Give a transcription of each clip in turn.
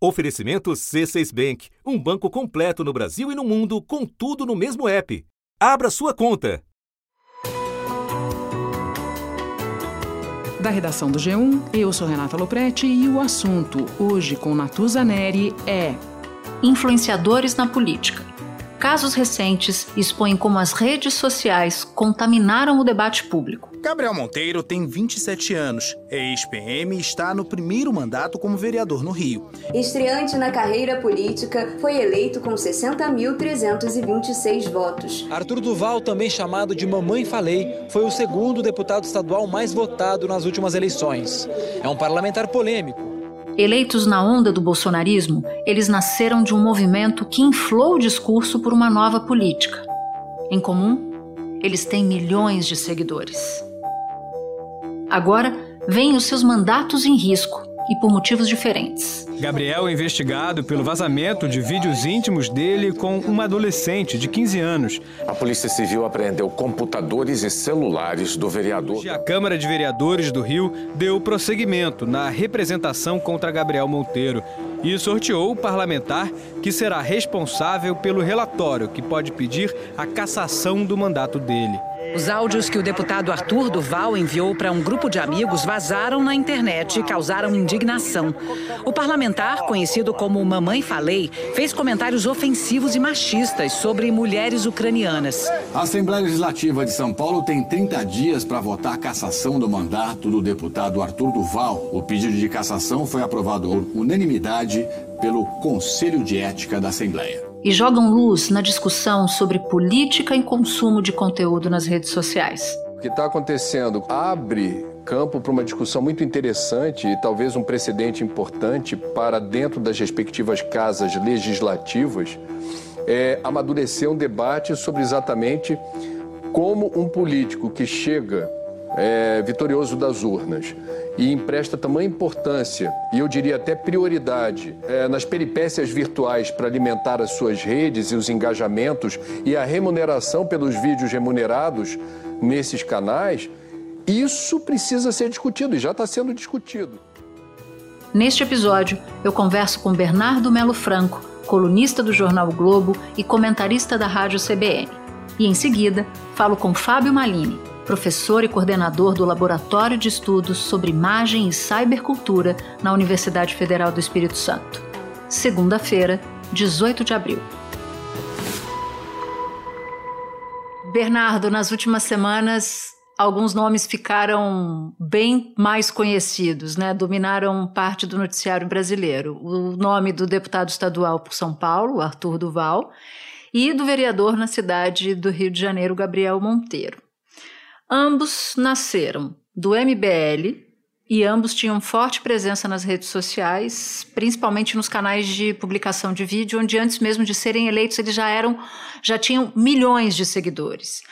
Oferecimento C6 Bank, um banco completo no Brasil e no mundo, com tudo no mesmo app. Abra sua conta. Da redação do G1, eu sou Renata Loprete e o assunto hoje com Natuza Neri é Influenciadores na política. Casos recentes expõem como as redes sociais contaminaram o debate público. Gabriel Monteiro tem 27 anos, é ex-PM e está no primeiro mandato como vereador no Rio. Estreante na carreira política, foi eleito com 60.326 votos. Arthur Duval, também chamado de Mamãe Falei, foi o segundo deputado estadual mais votado nas últimas eleições. É um parlamentar polêmico Eleitos na onda do bolsonarismo, eles nasceram de um movimento que inflou o discurso por uma nova política. Em comum, eles têm milhões de seguidores. Agora, vêm os seus mandatos em risco e por motivos diferentes. Gabriel é investigado pelo vazamento de vídeos íntimos dele com uma adolescente de 15 anos. A Polícia Civil apreendeu computadores e celulares do vereador. A Câmara de Vereadores do Rio deu prosseguimento na representação contra Gabriel Monteiro e sorteou o parlamentar que será responsável pelo relatório que pode pedir a cassação do mandato dele. Os áudios que o deputado Arthur Duval enviou para um grupo de amigos vazaram na internet e causaram indignação. O parlamentar, conhecido como Mamãe Falei, fez comentários ofensivos e machistas sobre mulheres ucranianas. A Assembleia Legislativa de São Paulo tem 30 dias para votar a cassação do mandato do deputado Arthur Duval. O pedido de cassação foi aprovado por unanimidade pelo Conselho de Ética da Assembleia e jogam luz na discussão sobre política e consumo de conteúdo nas redes sociais. O que está acontecendo abre campo para uma discussão muito interessante e talvez um precedente importante para dentro das respectivas casas legislativas é amadurecer um debate sobre exatamente como um político que chega é, vitorioso das urnas e empresta tamanha importância, e eu diria até prioridade, é, nas peripécias virtuais para alimentar as suas redes e os engajamentos e a remuneração pelos vídeos remunerados nesses canais, isso precisa ser discutido e já está sendo discutido. Neste episódio, eu converso com Bernardo Melo Franco, colunista do jornal o Globo e comentarista da rádio CBN. E em seguida, falo com Fábio Malini, professor e coordenador do Laboratório de Estudos sobre Imagem e Cybercultura na Universidade Federal do Espírito Santo. Segunda-feira, 18 de abril. Bernardo, nas últimas semanas, alguns nomes ficaram bem mais conhecidos, né? Dominaram parte do noticiário brasileiro. O nome do deputado estadual por São Paulo, Arthur Duval, e do vereador na cidade do Rio de Janeiro, Gabriel Monteiro. Ambos nasceram do MBL e ambos tinham forte presença nas redes sociais, principalmente nos canais de publicação de vídeo, onde antes mesmo de serem eleitos eles já eram, já tinham milhões de seguidores.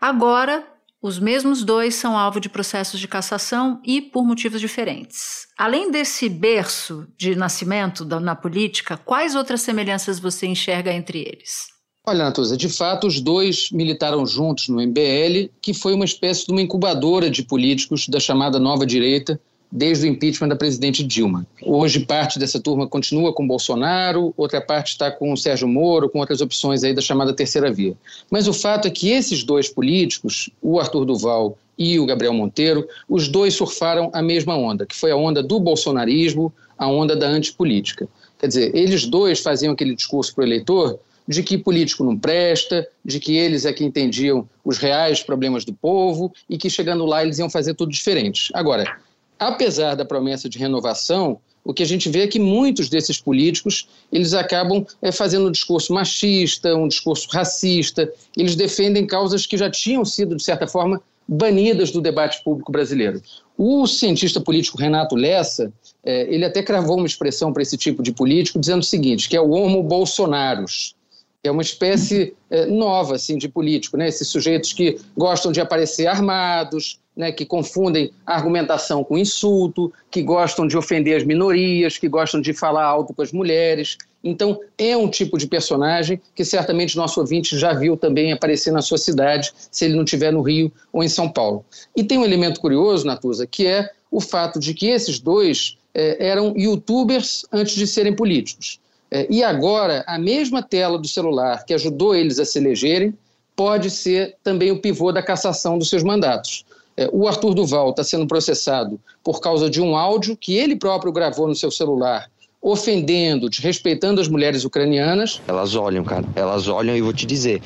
Agora, os mesmos dois são alvo de processos de cassação e por motivos diferentes. Além desse berço de nascimento na política, quais outras semelhanças você enxerga entre eles? Olha, Natuza, de fato, os dois militaram juntos no MBL, que foi uma espécie de uma incubadora de políticos da chamada nova direita, desde o impeachment da presidente Dilma. Hoje, parte dessa turma continua com Bolsonaro, outra parte está com o Sérgio Moro, com outras opções aí da chamada terceira via. Mas o fato é que esses dois políticos, o Arthur Duval e o Gabriel Monteiro, os dois surfaram a mesma onda, que foi a onda do bolsonarismo, a onda da antipolítica. Quer dizer, eles dois faziam aquele discurso para o eleitor de que político não presta, de que eles é que entendiam os reais problemas do povo e que chegando lá eles iam fazer tudo diferente. Agora, apesar da promessa de renovação, o que a gente vê é que muitos desses políticos eles acabam é, fazendo um discurso machista, um discurso racista, eles defendem causas que já tinham sido, de certa forma, banidas do debate público brasileiro. O cientista político Renato Lessa, é, ele até cravou uma expressão para esse tipo de político, dizendo o seguinte, que é o homo bolsonaros, é uma espécie é, nova assim de político, né? Esses sujeitos que gostam de aparecer armados, né? Que confundem argumentação com insulto, que gostam de ofender as minorias, que gostam de falar alto com as mulheres. Então é um tipo de personagem que certamente nosso ouvinte já viu também aparecer na sua cidade, se ele não estiver no Rio ou em São Paulo. E tem um elemento curioso, Natuza, que é o fato de que esses dois é, eram youtubers antes de serem políticos. É, e agora, a mesma tela do celular que ajudou eles a se elegerem pode ser também o pivô da cassação dos seus mandatos. É, o Arthur Duval está sendo processado por causa de um áudio que ele próprio gravou no seu celular, ofendendo, desrespeitando as mulheres ucranianas. Elas olham, cara, elas olham e vou te dizer,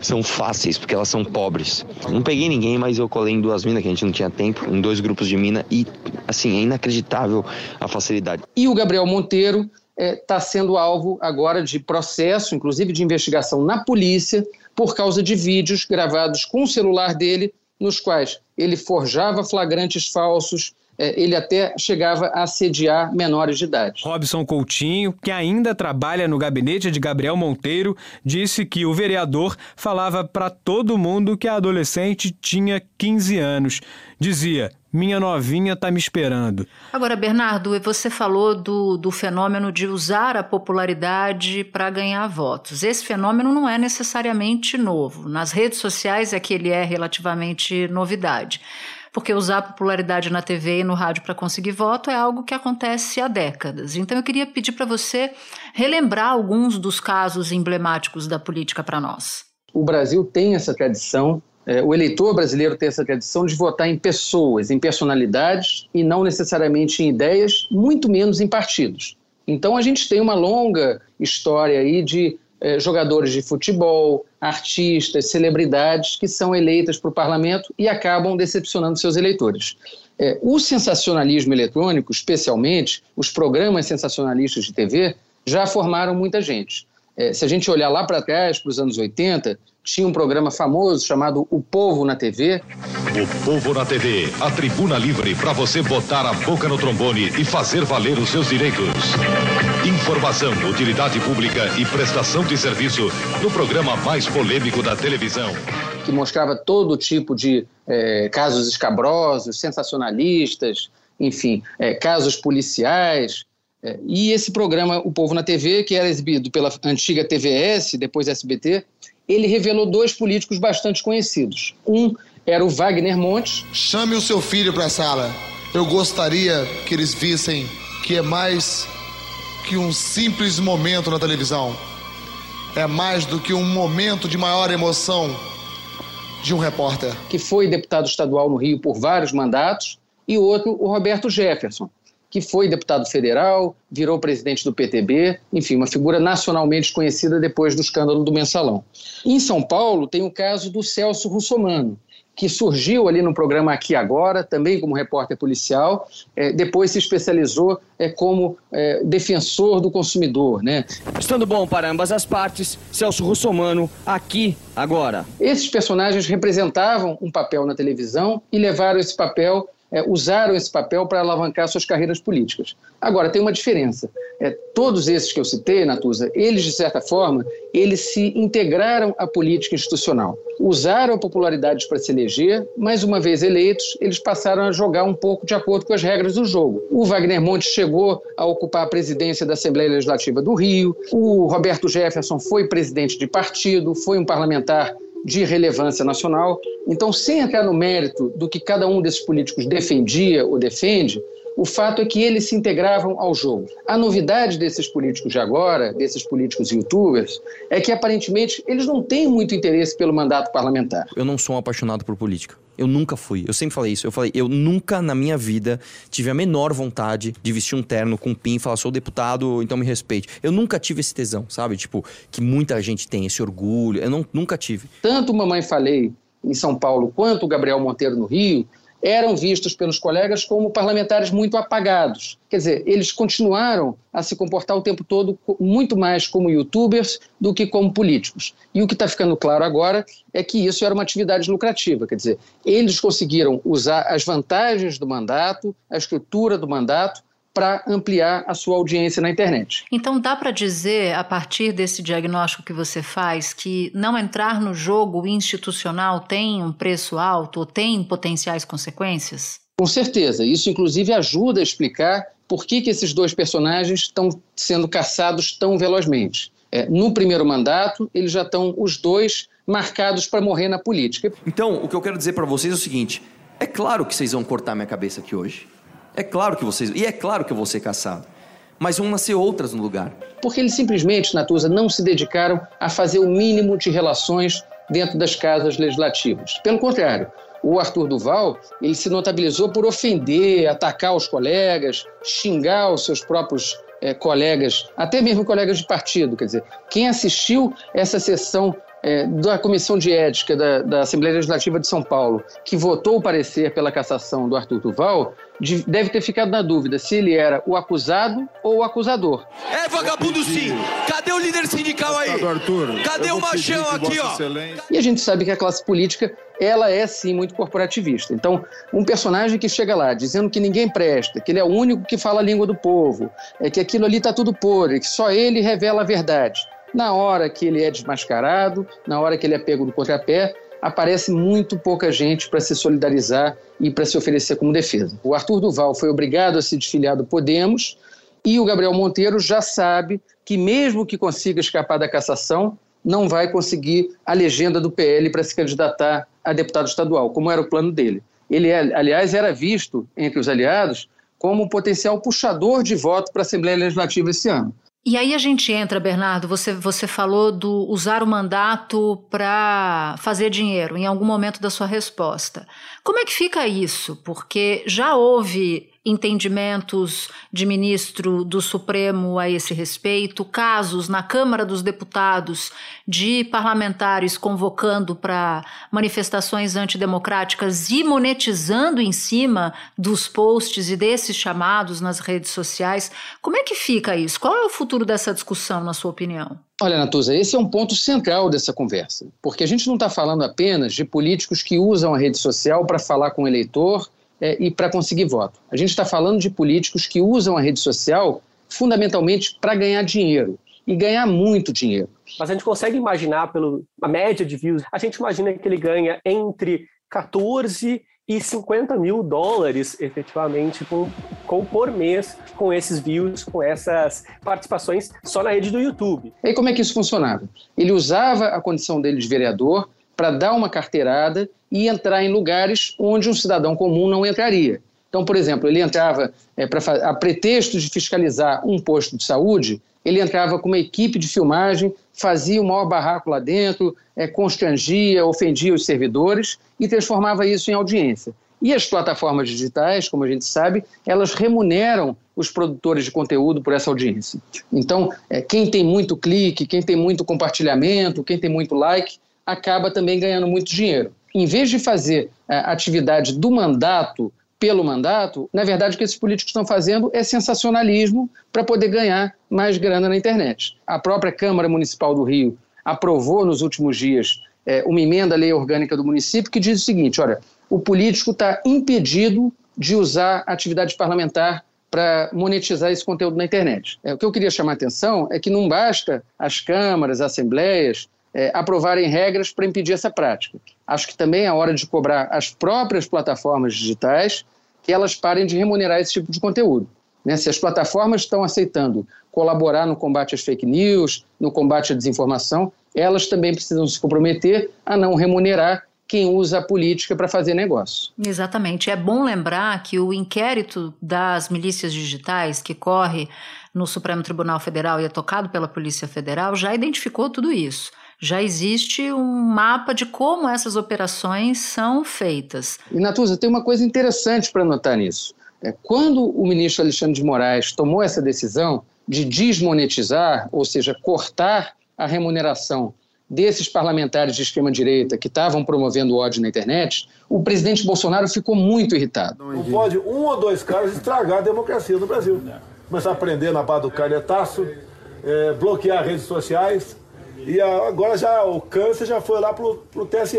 são fáceis, porque elas são pobres. Não peguei ninguém, mas eu colei em duas minas, que a gente não tinha tempo, em dois grupos de mina, e, assim, é inacreditável a facilidade. E o Gabriel Monteiro está é, tá sendo alvo agora de processo, inclusive de investigação na polícia, por causa de vídeos gravados com o celular dele, nos quais ele forjava flagrantes falsos, é, ele até chegava a assediar menores de idade. Robson Coutinho, que ainda trabalha no gabinete de Gabriel Monteiro, disse que o vereador falava para todo mundo que a adolescente tinha 15 anos. Dizia: minha novinha está me esperando. Agora, Bernardo, você falou do, do fenômeno de usar a popularidade para ganhar votos. Esse fenômeno não é necessariamente novo. Nas redes sociais é que ele é relativamente novidade porque usar a popularidade na TV e no rádio para conseguir voto é algo que acontece há décadas. Então eu queria pedir para você relembrar alguns dos casos emblemáticos da política para nós. O Brasil tem essa tradição é, o eleitor brasileiro tem essa tradição de votar em pessoas, em personalidades e não necessariamente em ideias, muito menos em partidos. Então a gente tem uma longa história aí de eh, jogadores de futebol, artistas, celebridades que são eleitas para o parlamento e acabam decepcionando seus eleitores. Eh, o sensacionalismo eletrônico, especialmente os programas sensacionalistas de TV, já formaram muita gente. Eh, se a gente olhar lá para trás, para os anos 80, tinha um programa famoso chamado O Povo na TV. O Povo na TV, a tribuna livre para você botar a boca no trombone e fazer valer os seus direitos. Informação, utilidade pública e prestação de serviço no programa mais polêmico da televisão. Que mostrava todo tipo de é, casos escabrosos, sensacionalistas, enfim, é, casos policiais. É, e esse programa, O Povo na TV, que era exibido pela antiga TVS, depois SBT, ele revelou dois políticos bastante conhecidos. Um era o Wagner Montes. Chame o seu filho para a sala. Eu gostaria que eles vissem que é mais que um simples momento na televisão. É mais do que um momento de maior emoção de um repórter. Que foi deputado estadual no Rio por vários mandatos, e outro, o Roberto Jefferson, que foi deputado federal, virou presidente do PTB, enfim, uma figura nacionalmente conhecida depois do escândalo do mensalão. Em São Paulo, tem o caso do Celso Russomano, que surgiu ali no programa Aqui Agora, também como repórter policial, é, depois se especializou é, como é, defensor do consumidor. Né? Estando bom para ambas as partes, Celso Russomano, Aqui Agora. Esses personagens representavam um papel na televisão e levaram esse papel é, usaram esse papel para alavancar suas carreiras políticas. Agora, tem uma diferença. É, todos esses que eu citei, Natuza, eles, de certa forma, eles se integraram à política institucional. Usaram a popularidade para se eleger, mas uma vez eleitos, eles passaram a jogar um pouco de acordo com as regras do jogo. O Wagner Montes chegou a ocupar a presidência da Assembleia Legislativa do Rio, o Roberto Jefferson foi presidente de partido, foi um parlamentar de relevância nacional. Então, sem entrar no mérito do que cada um desses políticos defendia ou defende, o fato é que eles se integravam ao jogo. A novidade desses políticos de agora, desses políticos youtubers, é que aparentemente eles não têm muito interesse pelo mandato parlamentar. Eu não sou um apaixonado por política. Eu nunca fui. Eu sempre falei isso. Eu falei, eu nunca na minha vida tive a menor vontade de vestir um terno com um pin e falar, sou deputado, então me respeite. Eu nunca tive esse tesão, sabe? Tipo, que muita gente tem, esse orgulho. Eu não, nunca tive. Tanto Mamãe Falei em São Paulo quanto o Gabriel Monteiro no Rio eram vistos pelos colegas como parlamentares muito apagados. Quer dizer, eles continuaram a se comportar o tempo todo muito mais como youtubers do que como políticos. E o que está ficando claro agora é que isso era uma atividade lucrativa. Quer dizer, eles conseguiram usar as vantagens do mandato, a estrutura do mandato, para ampliar a sua audiência na internet. Então dá para dizer, a partir desse diagnóstico que você faz, que não entrar no jogo institucional tem um preço alto ou tem potenciais consequências? Com certeza. Isso, inclusive, ajuda a explicar por que, que esses dois personagens estão sendo caçados tão velozmente. É, no primeiro mandato, eles já estão os dois marcados para morrer na política. Então, o que eu quero dizer para vocês é o seguinte: é claro que vocês vão cortar minha cabeça aqui hoje. É claro que vocês. E é claro que eu vou ser caçado. Mas vão nascer outras no lugar. Porque eles simplesmente, Natuza, não se dedicaram a fazer o mínimo de relações dentro das casas legislativas. Pelo contrário, o Arthur Duval ele se notabilizou por ofender, atacar os colegas, xingar os seus próprios é, colegas, até mesmo colegas de partido. Quer dizer, quem assistiu essa sessão é, da Comissão de Ética da, da, Assembleia Legislativa de São Paulo, que votou o parecer pela cassação do Arthur Duval, deve ter ficado na dúvida se ele era o acusado ou o acusador. É vagabundo sim! Cadê o líder sindical aí? Cadê o machão aqui, ó? E a gente sabe que a classe política ela é sim muito corporativista. Então, um personagem que chega lá dizendo que ninguém presta, que ele é o único que fala a língua do povo, é que aquilo ali está tudo podre, que só ele revela a verdade na hora que ele é desmascarado, na hora que ele é pego do contrapé, aparece muito pouca gente para se solidarizar e para se oferecer como defesa. O Arthur Duval foi obrigado a se desfiliar do Podemos e o Gabriel Monteiro já sabe que, mesmo que consiga escapar da cassação, não vai conseguir a legenda do PL para se candidatar a deputado estadual, como era o plano dele. Ele, aliás, era visto entre os aliados como um potencial puxador de voto para a Assembleia Legislativa esse ano. E aí a gente entra, Bernardo, você, você falou do usar o mandato para fazer dinheiro em algum momento da sua resposta. Como é que fica isso? Porque já houve entendimentos de ministro do Supremo a esse respeito, casos na Câmara dos Deputados de parlamentares convocando para manifestações antidemocráticas e monetizando em cima dos posts e desses chamados nas redes sociais. Como é que fica isso? Qual é o futuro dessa discussão, na sua opinião? Olha, Natuza, esse é um ponto central dessa conversa, porque a gente não está falando apenas de políticos que usam a rede social para falar com o eleitor é, e para conseguir voto. A gente está falando de políticos que usam a rede social fundamentalmente para ganhar dinheiro e ganhar muito dinheiro. Mas a gente consegue imaginar, pela média de views, a gente imagina que ele ganha entre 14 e 50 mil dólares, efetivamente, com, com, por mês, com esses views, com essas participações só na rede do YouTube. E como é que isso funcionava? Ele usava a condição dele de vereador para dar uma carteirada e entrar em lugares onde um cidadão comum não entraria. Então, por exemplo, ele entrava é, pra, a pretexto de fiscalizar um posto de saúde, ele entrava com uma equipe de filmagem, fazia o maior barraco lá dentro, é, constrangia, ofendia os servidores e transformava isso em audiência. E as plataformas digitais, como a gente sabe, elas remuneram os produtores de conteúdo por essa audiência. Então, é, quem tem muito clique, quem tem muito compartilhamento, quem tem muito like, acaba também ganhando muito dinheiro. Em vez de fazer a é, atividade do mandato pelo mandato, na verdade o que esses políticos estão fazendo é sensacionalismo para poder ganhar mais grana na internet. A própria Câmara Municipal do Rio aprovou nos últimos dias é, uma emenda à lei orgânica do município que diz o seguinte: olha, o político está impedido de usar a atividade parlamentar para monetizar esse conteúdo na internet. É, o que eu queria chamar a atenção é que não basta as câmaras, as assembleias é, aprovarem regras para impedir essa prática. Acho que também é hora de cobrar as próprias plataformas digitais que elas parem de remunerar esse tipo de conteúdo. Né? Se as plataformas estão aceitando colaborar no combate às fake news, no combate à desinformação, elas também precisam se comprometer a não remunerar quem usa a política para fazer negócio. Exatamente. É bom lembrar que o inquérito das milícias digitais que corre no Supremo Tribunal Federal e é tocado pela Polícia Federal já identificou tudo isso já existe um mapa de como essas operações são feitas. E, Natuza, tem uma coisa interessante para notar nisso. É, quando o ministro Alexandre de Moraes tomou essa decisão de desmonetizar, ou seja, cortar a remuneração desses parlamentares de extrema-direita que estavam promovendo ódio na internet, o presidente Bolsonaro ficou muito irritado. Não pode um ou dois caras estragar a democracia no Brasil. Começar a prender na base do canetaço, é, bloquear redes sociais, e agora já o câncer já foi lá pro, pro TSE.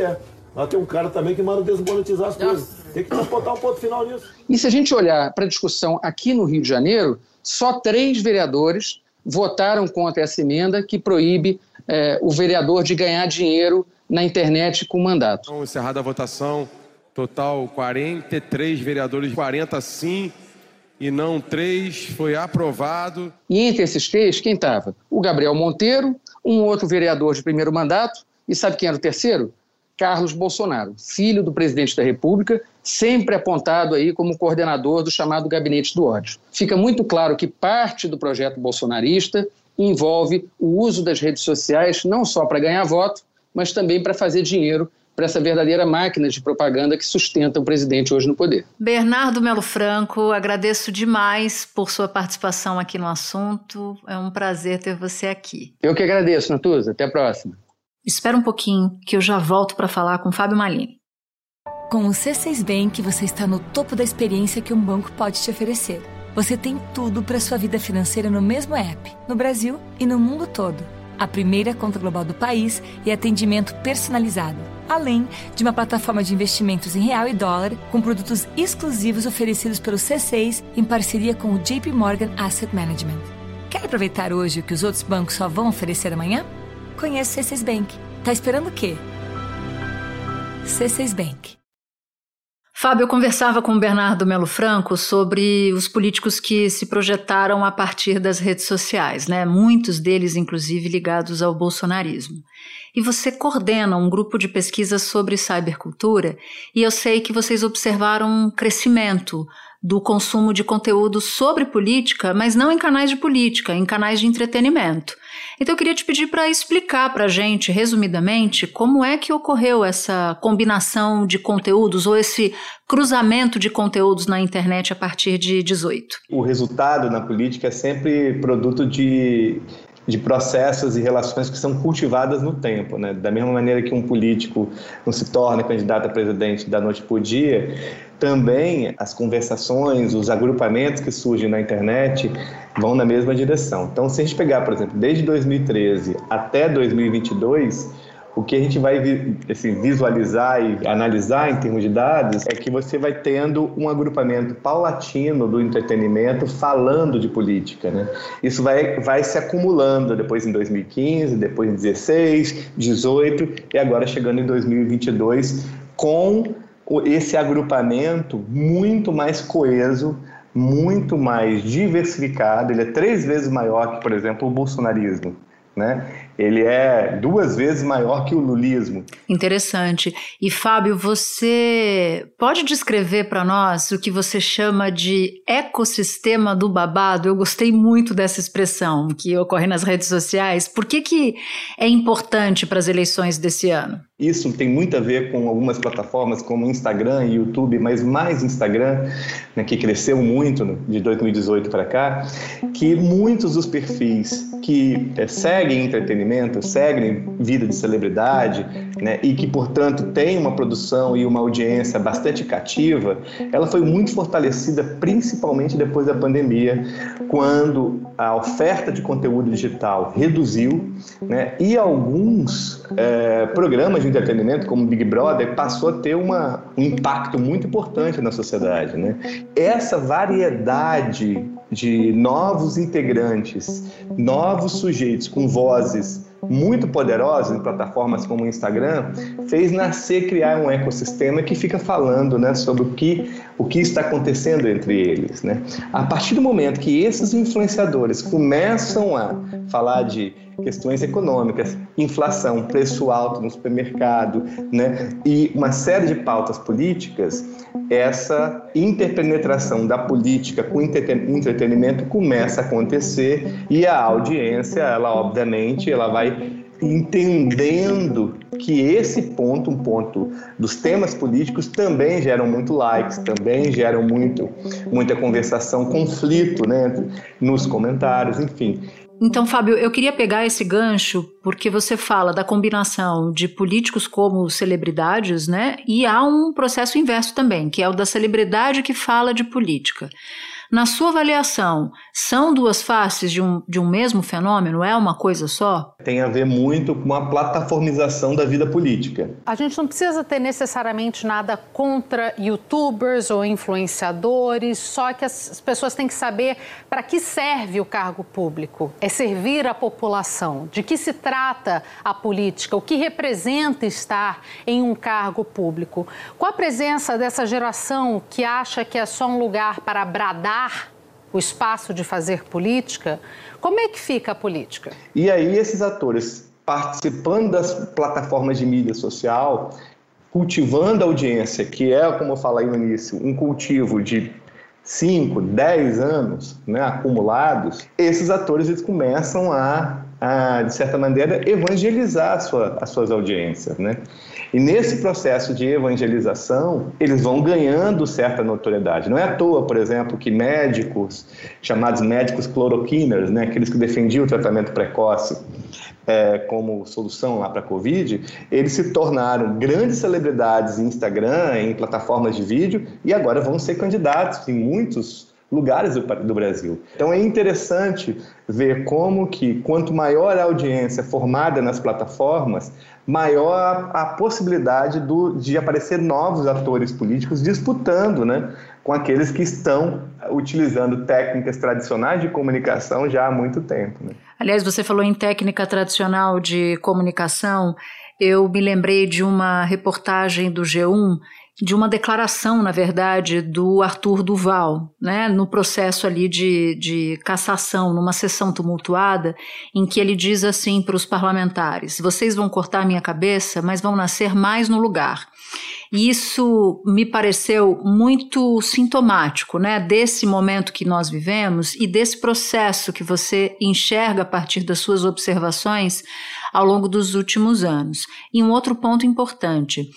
Lá tem um cara também que manda desmonetizar as coisas. Tem que botar um ponto final nisso. E se a gente olhar para a discussão aqui no Rio de Janeiro, só três vereadores votaram contra essa emenda que proíbe é, o vereador de ganhar dinheiro na internet com mandato. Então, encerrada a votação, total 43 vereadores, 40 sim e não três, foi aprovado. E entre esses três, quem estava? O Gabriel Monteiro, um outro vereador de primeiro mandato, e sabe quem era o terceiro? Carlos Bolsonaro, filho do presidente da República, sempre apontado aí como coordenador do chamado Gabinete do Ódio. Fica muito claro que parte do projeto bolsonarista envolve o uso das redes sociais não só para ganhar voto, mas também para fazer dinheiro para essa verdadeira máquina de propaganda que sustenta o presidente hoje no poder. Bernardo Melo Franco, agradeço demais por sua participação aqui no assunto. É um prazer ter você aqui. Eu que agradeço, Natuza. Até a próxima. Espera um pouquinho que eu já volto para falar com Fábio Malini. Com o C6 Bank, você está no topo da experiência que um banco pode te oferecer. Você tem tudo para sua vida financeira no mesmo app, no Brasil e no mundo todo. A primeira conta global do país e atendimento personalizado, além de uma plataforma de investimentos em real e dólar com produtos exclusivos oferecidos pelo C6 em parceria com o JP Morgan Asset Management. Quer aproveitar hoje o que os outros bancos só vão oferecer amanhã? Conheça o C6 Bank. Tá esperando o quê? C6 Bank. Fábio, eu conversava com o Bernardo Melo Franco sobre os políticos que se projetaram a partir das redes sociais, né? Muitos deles, inclusive, ligados ao bolsonarismo. E você coordena um grupo de pesquisa sobre cybercultura, e eu sei que vocês observaram um crescimento do consumo de conteúdo sobre política, mas não em canais de política, em canais de entretenimento. Então eu queria te pedir para explicar para a gente, resumidamente, como é que ocorreu essa combinação de conteúdos ou esse cruzamento de conteúdos na internet a partir de 18. O resultado na política é sempre produto de de processos e relações que são cultivadas no tempo. Né? Da mesma maneira que um político não se torna candidato a presidente da noite para o dia, também as conversações, os agrupamentos que surgem na internet vão na mesma direção. Então, se a gente pegar, por exemplo, desde 2013 até 2022, o que a gente vai assim, visualizar e analisar em termos de dados é que você vai tendo um agrupamento paulatino do entretenimento falando de política. Né? Isso vai, vai se acumulando depois em 2015, depois em 16, 18 e agora chegando em 2022 com esse agrupamento muito mais coeso, muito mais diversificado. Ele é três vezes maior que, por exemplo, o bolsonarismo. Né? Ele é duas vezes maior que o lulismo. Interessante. E Fábio, você pode descrever para nós o que você chama de ecossistema do babado? Eu gostei muito dessa expressão que ocorre nas redes sociais. Por que, que é importante para as eleições desse ano? Isso tem muito a ver com algumas plataformas como Instagram e YouTube, mas mais Instagram, né, que cresceu muito de 2018 para cá, que muitos dos perfis que é, seguem entretenimento, seguem vida de celebridade, né, e que, portanto, tem uma produção e uma audiência bastante cativa, ela foi muito fortalecida principalmente depois da pandemia, quando a oferta de conteúdo digital reduziu né, e alguns é, programas de entretenimento, como Big Brother, passou a ter uma, um impacto muito importante na sociedade. Né? Essa variedade de novos integrantes, novos sujeitos com vozes muito poderosas em plataformas como o Instagram, fez nascer criar um ecossistema que fica falando né, sobre o que, o que está acontecendo entre eles. Né? A partir do momento que esses influenciadores começam a falar de questões econômicas, inflação, preço alto no supermercado, né? E uma série de pautas políticas, essa interpenetração da política com entretenimento começa a acontecer e a audiência, ela obviamente, ela vai entendendo que esse ponto, um ponto dos temas políticos, também geram muito likes, também geram muito, muita conversação, conflito né, nos comentários, enfim. Então, Fábio, eu queria pegar esse gancho porque você fala da combinação de políticos como celebridades, né? E há um processo inverso também, que é o da celebridade que fala de política. Na sua avaliação, são duas faces de um, de um mesmo fenômeno? É uma coisa só? Tem a ver muito com a plataformização da vida política. A gente não precisa ter necessariamente nada contra youtubers ou influenciadores, só que as pessoas têm que saber para que serve o cargo público. É servir a população. De que se trata a política? O que representa estar em um cargo público? Com a presença dessa geração que acha que é só um lugar para bradar o espaço de fazer política, como é que fica a política? E aí esses atores participando das plataformas de mídia social, cultivando a audiência, que é, como eu falei no início, um cultivo de 5, 10 anos né, acumulados, esses atores eles começam a, a, de certa maneira, evangelizar a sua, as suas audiências. Né? E nesse processo de evangelização, eles vão ganhando certa notoriedade. Não é à toa, por exemplo, que médicos, chamados médicos cloroquiners, né, aqueles que defendiam o tratamento precoce, é, como solução lá para a Covid, eles se tornaram grandes celebridades em Instagram, em plataformas de vídeo, e agora vão ser candidatos em muitos lugares do, do, Brasil. Então é interessante ver como que quanto maior a audiência formada nas plataformas, maior a, a possibilidade do, de aparecer novos atores políticos disputando, né, com aqueles que estão utilizando técnicas tradicionais de comunicação já há muito tempo. Né? Aliás, você falou em técnica tradicional de comunicação. Eu me lembrei de uma reportagem do G1 de uma declaração, na verdade, do Arthur Duval, né, no processo ali de, de cassação, numa sessão tumultuada, em que ele diz assim para os parlamentares: vocês vão cortar minha cabeça, mas vão nascer mais no lugar. E isso me pareceu muito sintomático, né, desse momento que nós vivemos e desse processo que você enxerga a partir das suas observações ao longo dos últimos anos. E um outro ponto importante.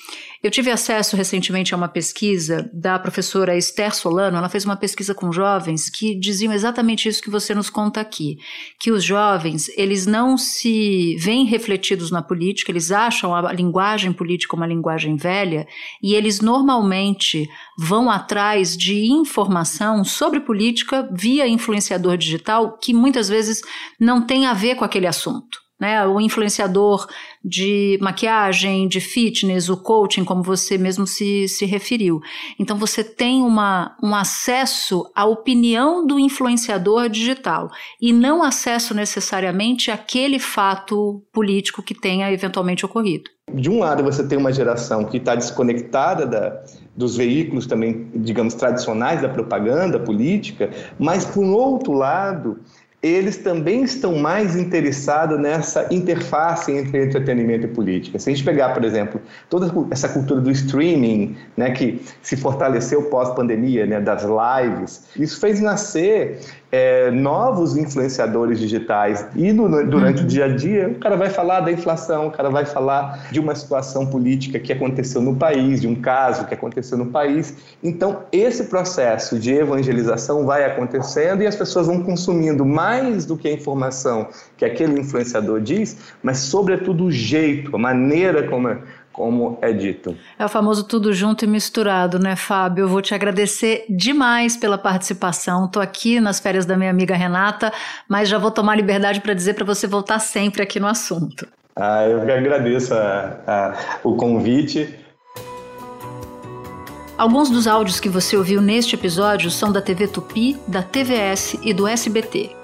Eu tive acesso recentemente a uma pesquisa da professora Esther Solano. Ela fez uma pesquisa com jovens que diziam exatamente isso que você nos conta aqui, que os jovens eles não se veem refletidos na política, eles acham a linguagem política uma linguagem velha e eles normalmente vão atrás de informação sobre política via influenciador digital que muitas vezes não tem a ver com aquele assunto né? O influenciador de maquiagem, de fitness, o coaching, como você mesmo se, se referiu. Então você tem uma, um acesso à opinião do influenciador digital e não acesso necessariamente àquele fato político que tenha eventualmente ocorrido. De um lado, você tem uma geração que está desconectada da, dos veículos também, digamos, tradicionais da propaganda política, mas, por outro lado, eles também estão mais interessados nessa interface entre entretenimento e política. Se a gente pegar, por exemplo, toda essa cultura do streaming, né, que se fortaleceu pós-pandemia, né, das lives, isso fez nascer é, novos influenciadores digitais. E no, durante o dia a dia, o cara vai falar da inflação, o cara vai falar de uma situação política que aconteceu no país, de um caso que aconteceu no país. Então, esse processo de evangelização vai acontecendo e as pessoas vão consumindo mais do que a informação que aquele influenciador diz, mas, sobretudo, o jeito, a maneira como como é dito. É o famoso tudo junto e misturado, né, Fábio? Eu vou te agradecer demais pela participação. Estou aqui nas férias da minha amiga Renata, mas já vou tomar liberdade para dizer para você voltar sempre aqui no assunto. Ah, eu que agradeço a, a, o convite. Alguns dos áudios que você ouviu neste episódio são da TV Tupi, da TVS e do SBT.